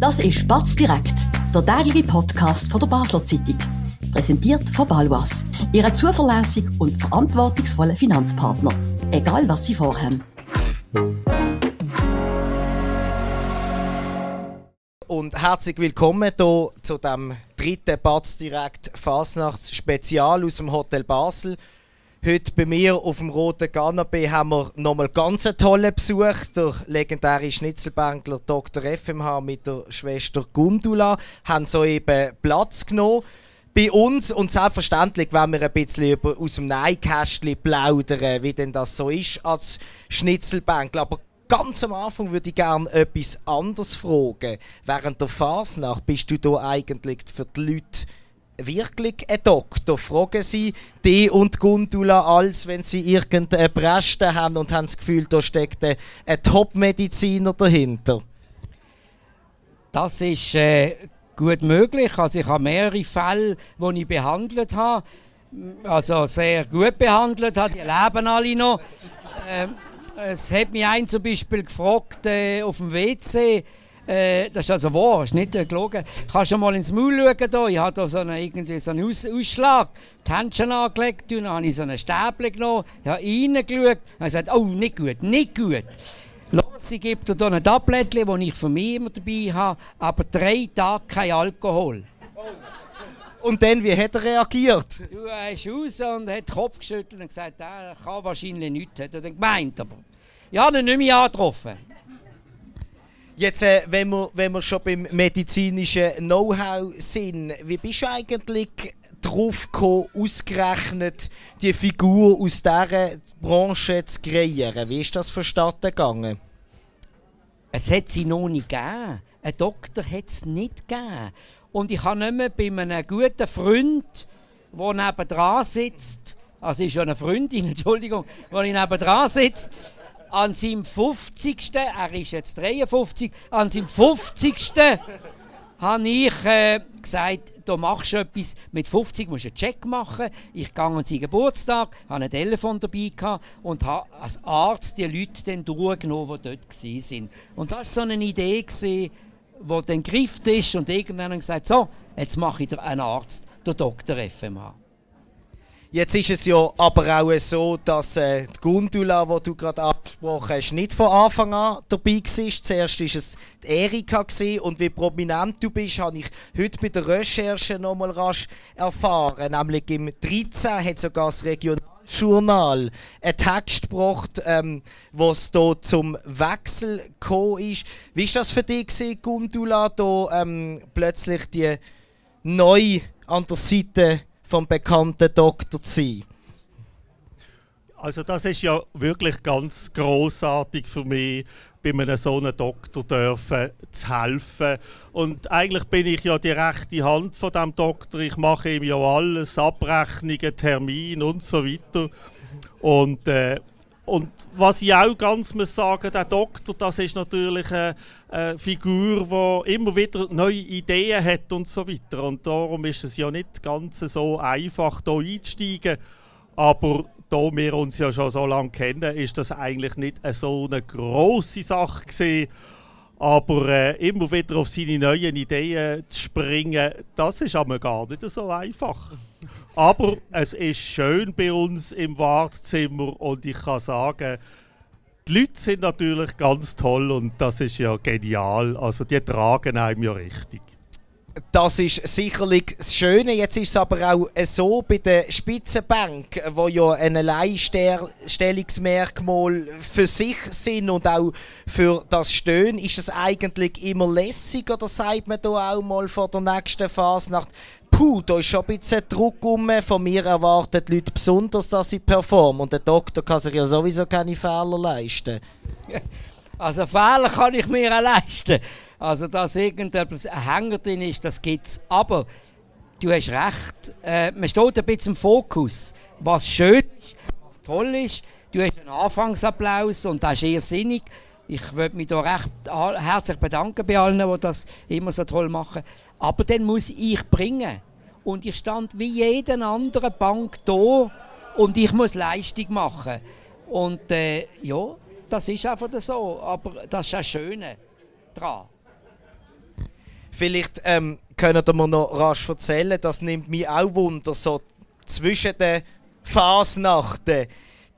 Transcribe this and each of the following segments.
Das ist Batz direkt, der tägliche Podcast von der Basler Zeitung. Präsentiert von Balwas, Ihrem zuverlässigen und verantwortungsvollen Finanzpartner. Egal was Sie vorhaben. Und herzlich willkommen hier zu dem dritten Batz direkt Fasnachts-Spezial aus dem Hotel Basel. Heute bei mir auf dem roten Canapé haben wir nochmal ganz einen tollen Besuch. Der legendäre Schnitzelbänkler Dr. FMH mit der Schwester Gundula haben soeben Platz genommen bei uns und selbstverständlich wenn wir ein bisschen über, aus dem Neinkästchen plaudern, wie denn das so ist als Schnitzelbänkler. Aber ganz am Anfang würde ich gerne etwas anderes fragen. Während der Fasnacht bist du da eigentlich für die Leute wirklich ein Doktor? Fragen Sie die und Gundula als, wenn Sie irgendeine Breste haben und haben das Gefühl, da steckt ein, Top-Mediziner dahinter? Das ist äh, gut möglich. Also ich habe mehrere Fälle, die ich behandelt habe. Also sehr gut behandelt habe. Die leben alle noch. Äh, es hat mich ein zum Beispiel gefragt äh, auf dem WC, äh, das ist also wahr, ist nicht äh, gelogen. Kannst du mal ins Maul schauen? Da? Ich habe da so einen, irgendwie so einen Aus Ausschlag, die Händchen angelegt, und dann habe ich so einen Stäbchen genommen, ich habe reingeschaut und gesagt, oh, nicht gut, nicht gut. Los, ich gebe dir hier ein Tablettchen, das ich von mir immer dabei habe, aber drei Tage kein Alkohol. Und dann, wie hat er reagiert? Du, er ist raus und hat den Kopf geschüttelt und gesagt, er kann wahrscheinlich nichts. Hat er dann gemeint, aber... Ich habe ihn nicht mehr angetroffen. Jetzt, äh, wenn, wir, wenn wir schon beim medizinischen Know-how sind, wie bist du eigentlich drauf gekommen, ausgerechnet die Figur aus dieser Branche zu kreieren? Wie ist das vonstatten gegangen? Es hat sie noch nicht gegeben. Ein Doktor hat es nicht gegeben. Und ich habe nicht mehr bei einem guten Freund, der neben sitzt, also ist ja eine Freundin, Entschuldigung, die dran sitzt, an seinem 50. Er ist jetzt 53. An seinem 50. habe ich äh, gesagt, du machst etwas. Mit 50 musst du einen Check machen. Ich gehe an seinen Geburtstag, habe ein Telefon dabei gehabt und habe als Arzt die Leute dann durchgenommen, die dort waren. Und das war so eine Idee, die dann gegriffen ist und irgendwann gesagt so, jetzt mache ich einen Arzt, der Dr. FMH. Jetzt ist es ja aber auch so, dass äh, die Gundula, die du gerade angesprochen hast, nicht von Anfang an dabei war. Zuerst war es die Erika und wie prominent du bist, habe ich heute bei der Recherche nochmal rasch erfahren. Nämlich im 13 hat sogar das Regionaljournal einen Text gebracht, ähm, was da zum Wechsel gekommen ist. Wie war das für dich, Gundula, da ähm, plötzlich die neu an der Seite vom bekannten Doktor zu sein? Also das ist ja wirklich ganz großartig für mich, bei einem so einem Doktor dürfen zu helfen. Und eigentlich bin ich ja die rechte Hand von dem Doktor. Ich mache ihm ja alles, Abrechnungen, Termine und so weiter. Und äh, und was ich auch ganz muss sagen, der Doktor, das ist natürlich eine, eine, Figur, die immer wieder neue Ideen hat und so weiter. Und darum ist es ja nicht ganz so einfach, hier einzusteigen. Aber da wir uns ja schon so lange kennen, ist das eigentlich nicht so eine große Sache gewesen. Aber äh, immer wieder auf seine neuen Ideen zu springen, das ist aber gar nicht so einfach. Aber es ist schön bei uns im Wartezimmer und ich kann sagen, die Leute sind natürlich ganz toll und das ist ja genial. Also die tragen einem ja richtig. Das ist sicherlich das Schöne. Jetzt ist es aber auch so bei der Spitzenbank, wo ja ein Alleinstellungsmerkmal für sich sind und auch für das Stöhnen, ist es eigentlich immer lässig oder sagt man da auch mal vor der nächsten Phase nach puh, da ist schon ein bisschen Druck um. Von mir erwarten die Leute besonders, dass ich performe. Und der Doktor kann sich ja sowieso keine Fehler leisten. Also Fehler kann ich mir auch leisten. Also dass irgendetwas ein Hänger drin ist, das gibt es. Aber du hast recht, äh, man steht ein bisschen im Fokus. Was schön ist, was toll ist. Du hast einen Anfangsapplaus und das ist eher sinnig. Ich würde mich da recht herzlich bedanken bei allen, die das immer so toll machen. Aber dann muss ich bringen. Und ich stand wie jede andere Bank da und ich muss Leistung machen. Und äh, ja, das ist einfach so. Aber das ist das Schöne daran. Vielleicht ähm, könnt ihr mir noch rasch erzählen, das nimmt mich auch Wunder, so zwischen den Fasnachten.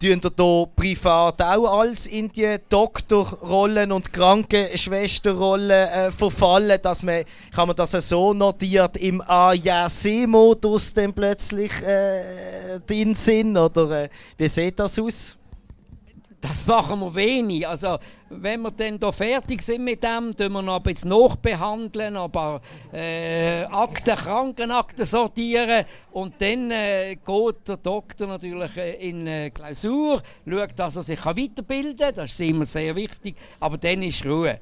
Tun ihr hier privat auch alles in die Doktorrollen und Krankenschwesterrollen äh, verfallen, dass man, kann man das so notiert, im A-Ja-C-Modus dann plötzlich äh, drin sind? Oder äh, wie sieht das aus? Das machen wir wenig. Also, wenn wir dann hier fertig sind mit dem, tun wir noch ein bisschen nachbehandeln, aber äh, Akten, Krankenakten sortieren und dann äh, geht der Doktor natürlich äh, in äh, Klausur, schaut, dass er sich weiterbilden kann, das ist immer sehr wichtig, aber dann ist Ruhe.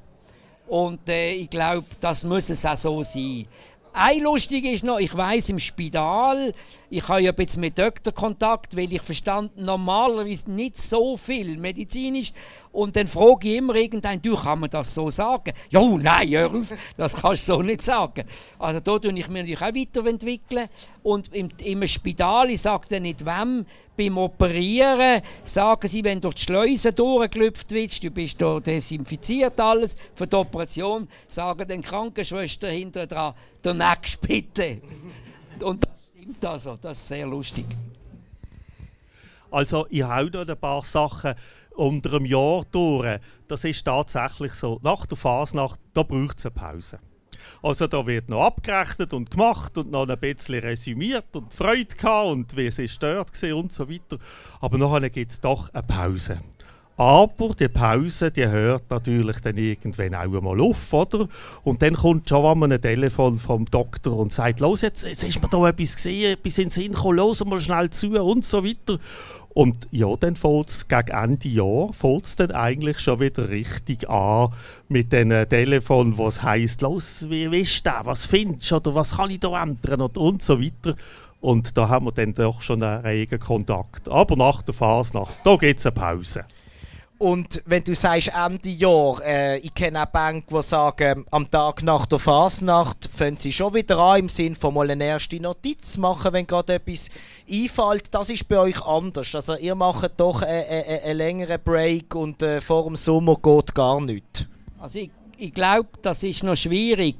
Und äh, ich glaube, das muss es auch so sein. Ein lustig ist noch, ich weiß im Spital, ich habe ja jetzt mit Doktor Kontakt, weil ich verstand normalerweise nicht so viel. Medizinisch und dann frage ich immer irgendeinen, du, kann man das so sagen? Ja, nein, hör auf, das kannst du so nicht sagen. Also da tue ich mich natürlich auch weiterentwickeln und im, im Spital, ich sage dann nicht wem, beim Operieren sagen sie, wenn du durch die Schleuse durchgelüpft bist, du bist da desinfiziert alles für die Operation, sagen dann Krankenschwester hinter dran, der nächste bitte. Und das stimmt also, das ist sehr lustig. Also ich habe noch ein paar Sachen unter einem Jahr durch. Das ist tatsächlich so. Nach der Fasnacht, da braucht es eine Pause. Also da wird noch abgerechnet und gemacht und noch ein bisschen resümiert und Freude gehabt und wie es ist dort und so weiter. Aber nachher gibt es doch eine Pause. Aber die Pause, die hört natürlich dann irgendwann auch einmal auf, oder? Und dann kommt schon einmal ein Telefon vom Doktor und sagt, los, jetzt, jetzt ist mir da etwas gesehen, etwas in den Sinn gekommen, los mal schnell zu und so weiter. Und ja, dann fängt es gegen Ende Jahr fängt's dann eigentlich schon wieder richtig an mit den Telefon, was heißt, los, wie ist das, was findest du oder was kann ich da ändern und, und so weiter. Und da haben wir dann doch schon einen regen Kontakt. Aber nach der Phase, da gibt es eine Pause. Und wenn du sagst Ende Jahr, äh, ich kenne auch Banken, die sagen, am Tag nach der Fasnacht fangen sie schon wieder an, im Sinne von mal eine erste Notiz machen, wenn gerade etwas einfällt. Das ist bei euch anders. Also ihr macht doch einen äh, äh, äh, längeren Break und äh, vor dem Sommer geht gar nichts. Also ich, ich glaube, das ist noch schwierig,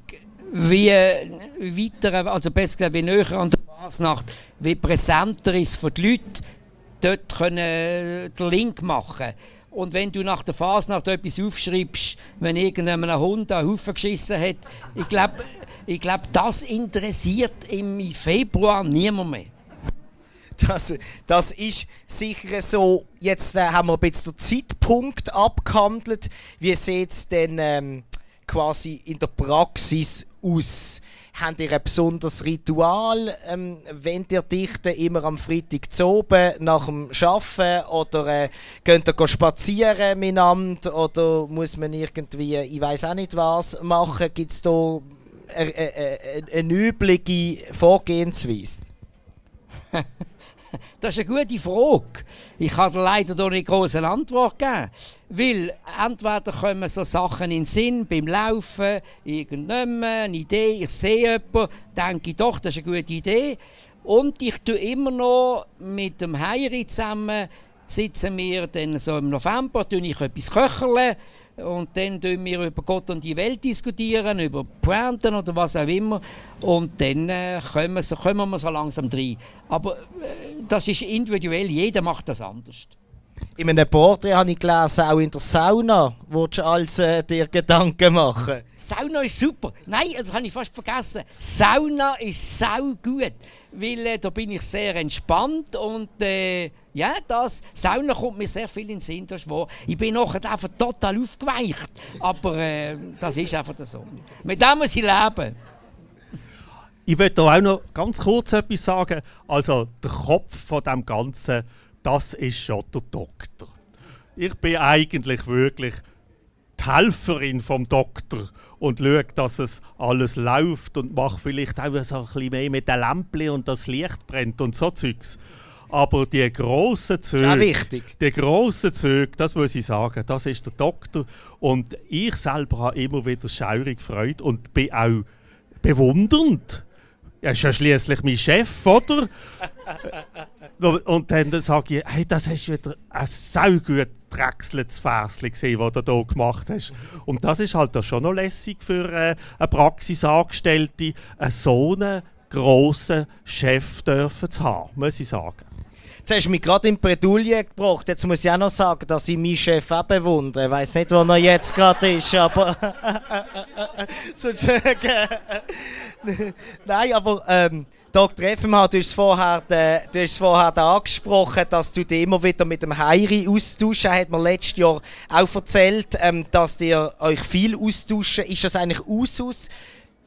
wie weiter, also besser gesagt, wie näher an der Fasnacht, wie präsenter ist für die Leute, dort können den Link machen können und wenn du nach der Fasnacht etwas aufschreibst, wenn irgendein Hund einen Haufen geschissen hat, ich glaube, ich glaub, das interessiert im Februar niemand mehr. Das, das ist sicher so. Jetzt äh, haben wir ein bisschen den Zeitpunkt abgehandelt. Wie sieht es denn ähm, quasi in der Praxis aus? Habt ihr ein besonderes Ritual? Ähm, wenn ihr dichten immer am Freitag zu oben nach dem Arbeiten? Oder äh, könnt ihr spazieren miteinander? Oder muss man irgendwie, ich weiß auch nicht was, machen? Gibt es da eine, eine, eine übliche Vorgehensweise? Das ist eine gute Frage. Ich kann leider hier nicht große Antwort geben. Weil entweder kommen so Sachen in den Sinn beim Laufen, irgendjemand, eine Idee, ich sehe jemanden, denke ich doch, das ist eine gute Idee. Und ich tue immer noch mit dem Heiri zusammen, sitzen wir dann so im November, tue ich etwas köcheln und dann diskutieren wir über Gott und die Welt, diskutieren, über Pointen oder was auch immer. Und dann äh, kommen, so, kommen wir so langsam rein. Aber äh, das ist individuell, jeder macht das anders. In einem Porträt habe ich gelesen, auch in der Sauna willst du als äh, dir Gedanken machen. Sauna ist super. Nein, das habe ich fast vergessen. Sauna ist sau gut, weil äh, da bin ich sehr entspannt und äh, ja, das Sauna kommt mir sehr viel in den Sinn. Das wahr. Ich bin nachher einfach total aufgeweicht, aber äh, das ist einfach so. Mit dem muss ich leben. Ich möchte auch noch ganz kurz etwas sagen. Also der Kopf von dem Ganzen das ist schon der Doktor. Ich bin eigentlich wirklich die Helferin vom Doktor und schaue, dass es alles läuft und mache vielleicht auch so ein bisschen mehr mit den Lämpchen und das Licht brennt und so Zeugs. Aber die grossen Züge, die grossen Züge, das muss ich sagen, das ist der Doktor. Und ich selber habe immer wieder schaurig Freude und bin auch bewundernd. Er ist ja schließlich mein Chef, oder? Und dann sage ich, hey, das du wieder äh, sau gut drechseltes Versli gesehen, das du hier gemacht hast. Und das ist halt auch schon noch lässig für äh, eine Praxisangestellte, einen so einen grossen Chef dürfen zu haben, muss ich sagen. Jetzt hast du mich gerade in Bredouille gebracht. Jetzt muss ich auch noch sagen, dass ich meinen Chef auch bewundere. Ich weiß nicht, wo er jetzt gerade ist, aber. Nein, aber. Ähm, Dr. Effenmann, du hast vorher, du hast vorher angesprochen, dass du dich immer wieder mit dem Heiri austauschst. Er hat mir letztes Jahr auch erzählt, ähm, dass ihr euch viel austauscht. Ist das eigentlich Usus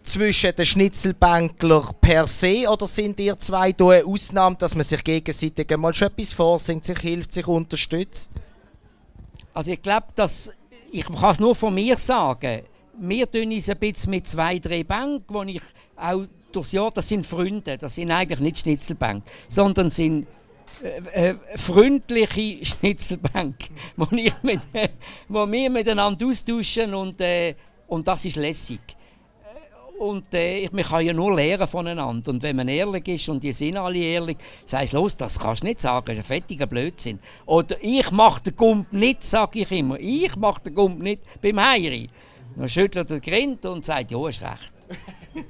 zwischen den Schnitzelbänkler per se oder sind ihr zwei da eine Ausnahme, dass man sich gegenseitig mal schon etwas vorsingt, sich hilft, sich unterstützt? Also ich glaube, dass ich kann es nur von mir sagen. Wir tun uns ein bisschen mit zwei, drei Bänken, wo ich auch durchs Jahr, das sind Freunde, das sind eigentlich nicht Schnitzelbänke, sondern sind äh, äh, freundliche Schnitzelbänke, wo, ich mit, äh, wo wir miteinander austauschen und, äh, und das ist lässig. Und äh, man kann ja nur lernen voneinander. Und wenn man ehrlich ist, und die sind alle ehrlich, sagst du, los, das kannst du nicht sagen, das ist ein fettiger Blödsinn. Oder ich mache den Gump nicht, sage ich immer. Ich mache den Gump nicht beim Heiri. Dann schüttelt er Grind und sagt, ja, ist recht.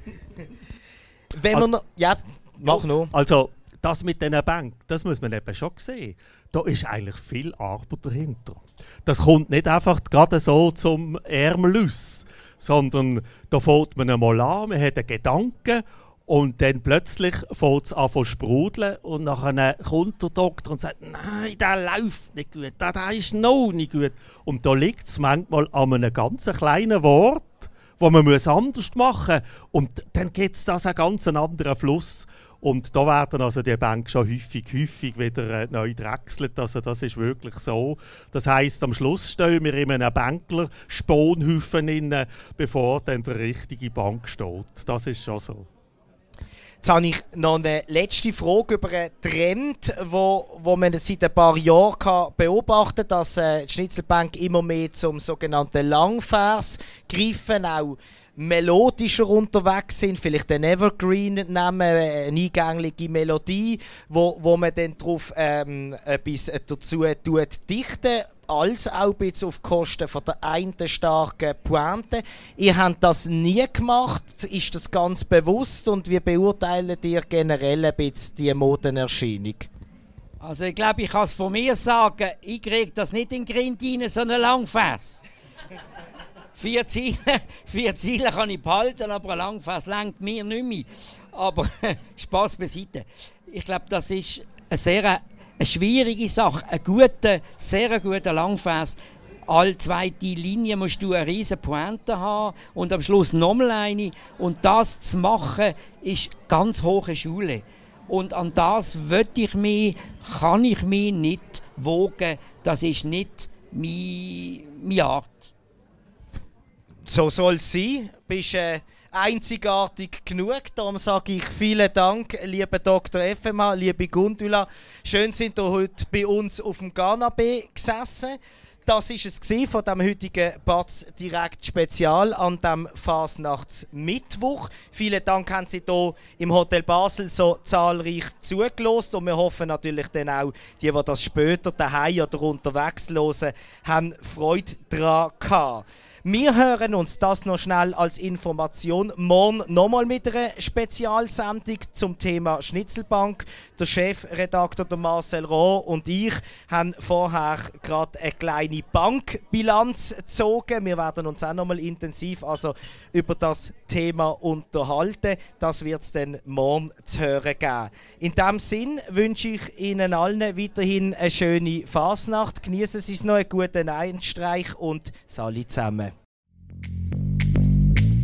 Wenn also, man noch, ja, mach noch. Also, das mit diesen Bank, das muss man eben schon sehen. Da ist eigentlich viel Arbeit dahinter. Das kommt nicht einfach gerade so zum Ärmel aus, sondern da fängt man einmal an, man hat einen Gedanken und dann plötzlich fängt es an zu sprudeln und nachher kommt der Doktor und sagt, nein, der läuft nicht gut, der, der ist noch nicht gut. Und da liegt es manchmal an einem ganz kleinen Wort, wo man muss anders machen muss. Und dann gibt es das einen ganz anderen Fluss. Und da werden also die Bänke schon häufig, häufig wieder äh, neu drechselt. Also das ist wirklich so. Das heißt, am Schluss stehen wir in einem Bänkler Sponhaufen inne, bevor dann der richtige Bank steht. Das ist schon so. Jetzt habe ich noch eine letzte Frage über einen Trend, wo, wo man seit ein paar Jahren beobachten kann, dass äh, die Schnitzelbank immer mehr zum sogenannten Langvers greifen, auch melodischer unterwegs sind, vielleicht den Evergreen nehmen, eine eingängige Melodie, wo, wo man dann darauf ähm, etwas dazu tut, dichten als auch ein bisschen auf Kosten von der einen starken Pointe. Ihr habt das nie gemacht. Ist das ganz bewusst? Und wie beurteilt ihr generell ein bisschen die Modenerscheinung? Also ich glaube, ich kann es von mir sagen, ich kriege das nicht in Grind rein, sondern Langfass. vier, Ziele, vier Ziele kann ich behalten, aber ein Langfass lenkt mir nicht mehr. Aber Spaß beiseite. Ich glaube, das ist eine sehr eine schwierige Sache. Ein guter, sehr guter Langfers. Alle zweite Linie musst du eine riesige Pointe haben und am Schluss nochmal eine. Und das zu machen, ist ganz hohe Schule. Und an das würde ich mich, kann ich mich nicht wogen. Das ist nicht meine Art. So soll es sein. Bist, äh einzigartig genug. Darum sage ich vielen Dank, lieber Dr. FMA, liebe Gundula. Schön sind ihr heute bei uns auf dem B gesessen. Das ist es von dem heutigen Batz direkt Spezial an dem Fasnachtsmittwoch. Vielen Dank haben Sie hier im Hotel Basel so zahlreich zugelost und wir hoffen natürlich dann auch, die, die das später daheim oder unterwegs hören, haben Freude daran gehabt. Wir hören uns das noch schnell als Information morgen nochmal mit einer Spezialsendung zum Thema Schnitzelbank. Der Chefredakteur der Marcel Roh und ich haben vorher gerade eine kleine Bankbilanz gezogen. Wir werden uns auch nochmal intensiv also über das Thema unterhalten. Das wird es dann morgen zu hören geben. In diesem Sinn wünsche ich Ihnen allen weiterhin eine schöne Fasnacht. Genießen Sie es noch, einen guten Einstreich und Sali zusammen.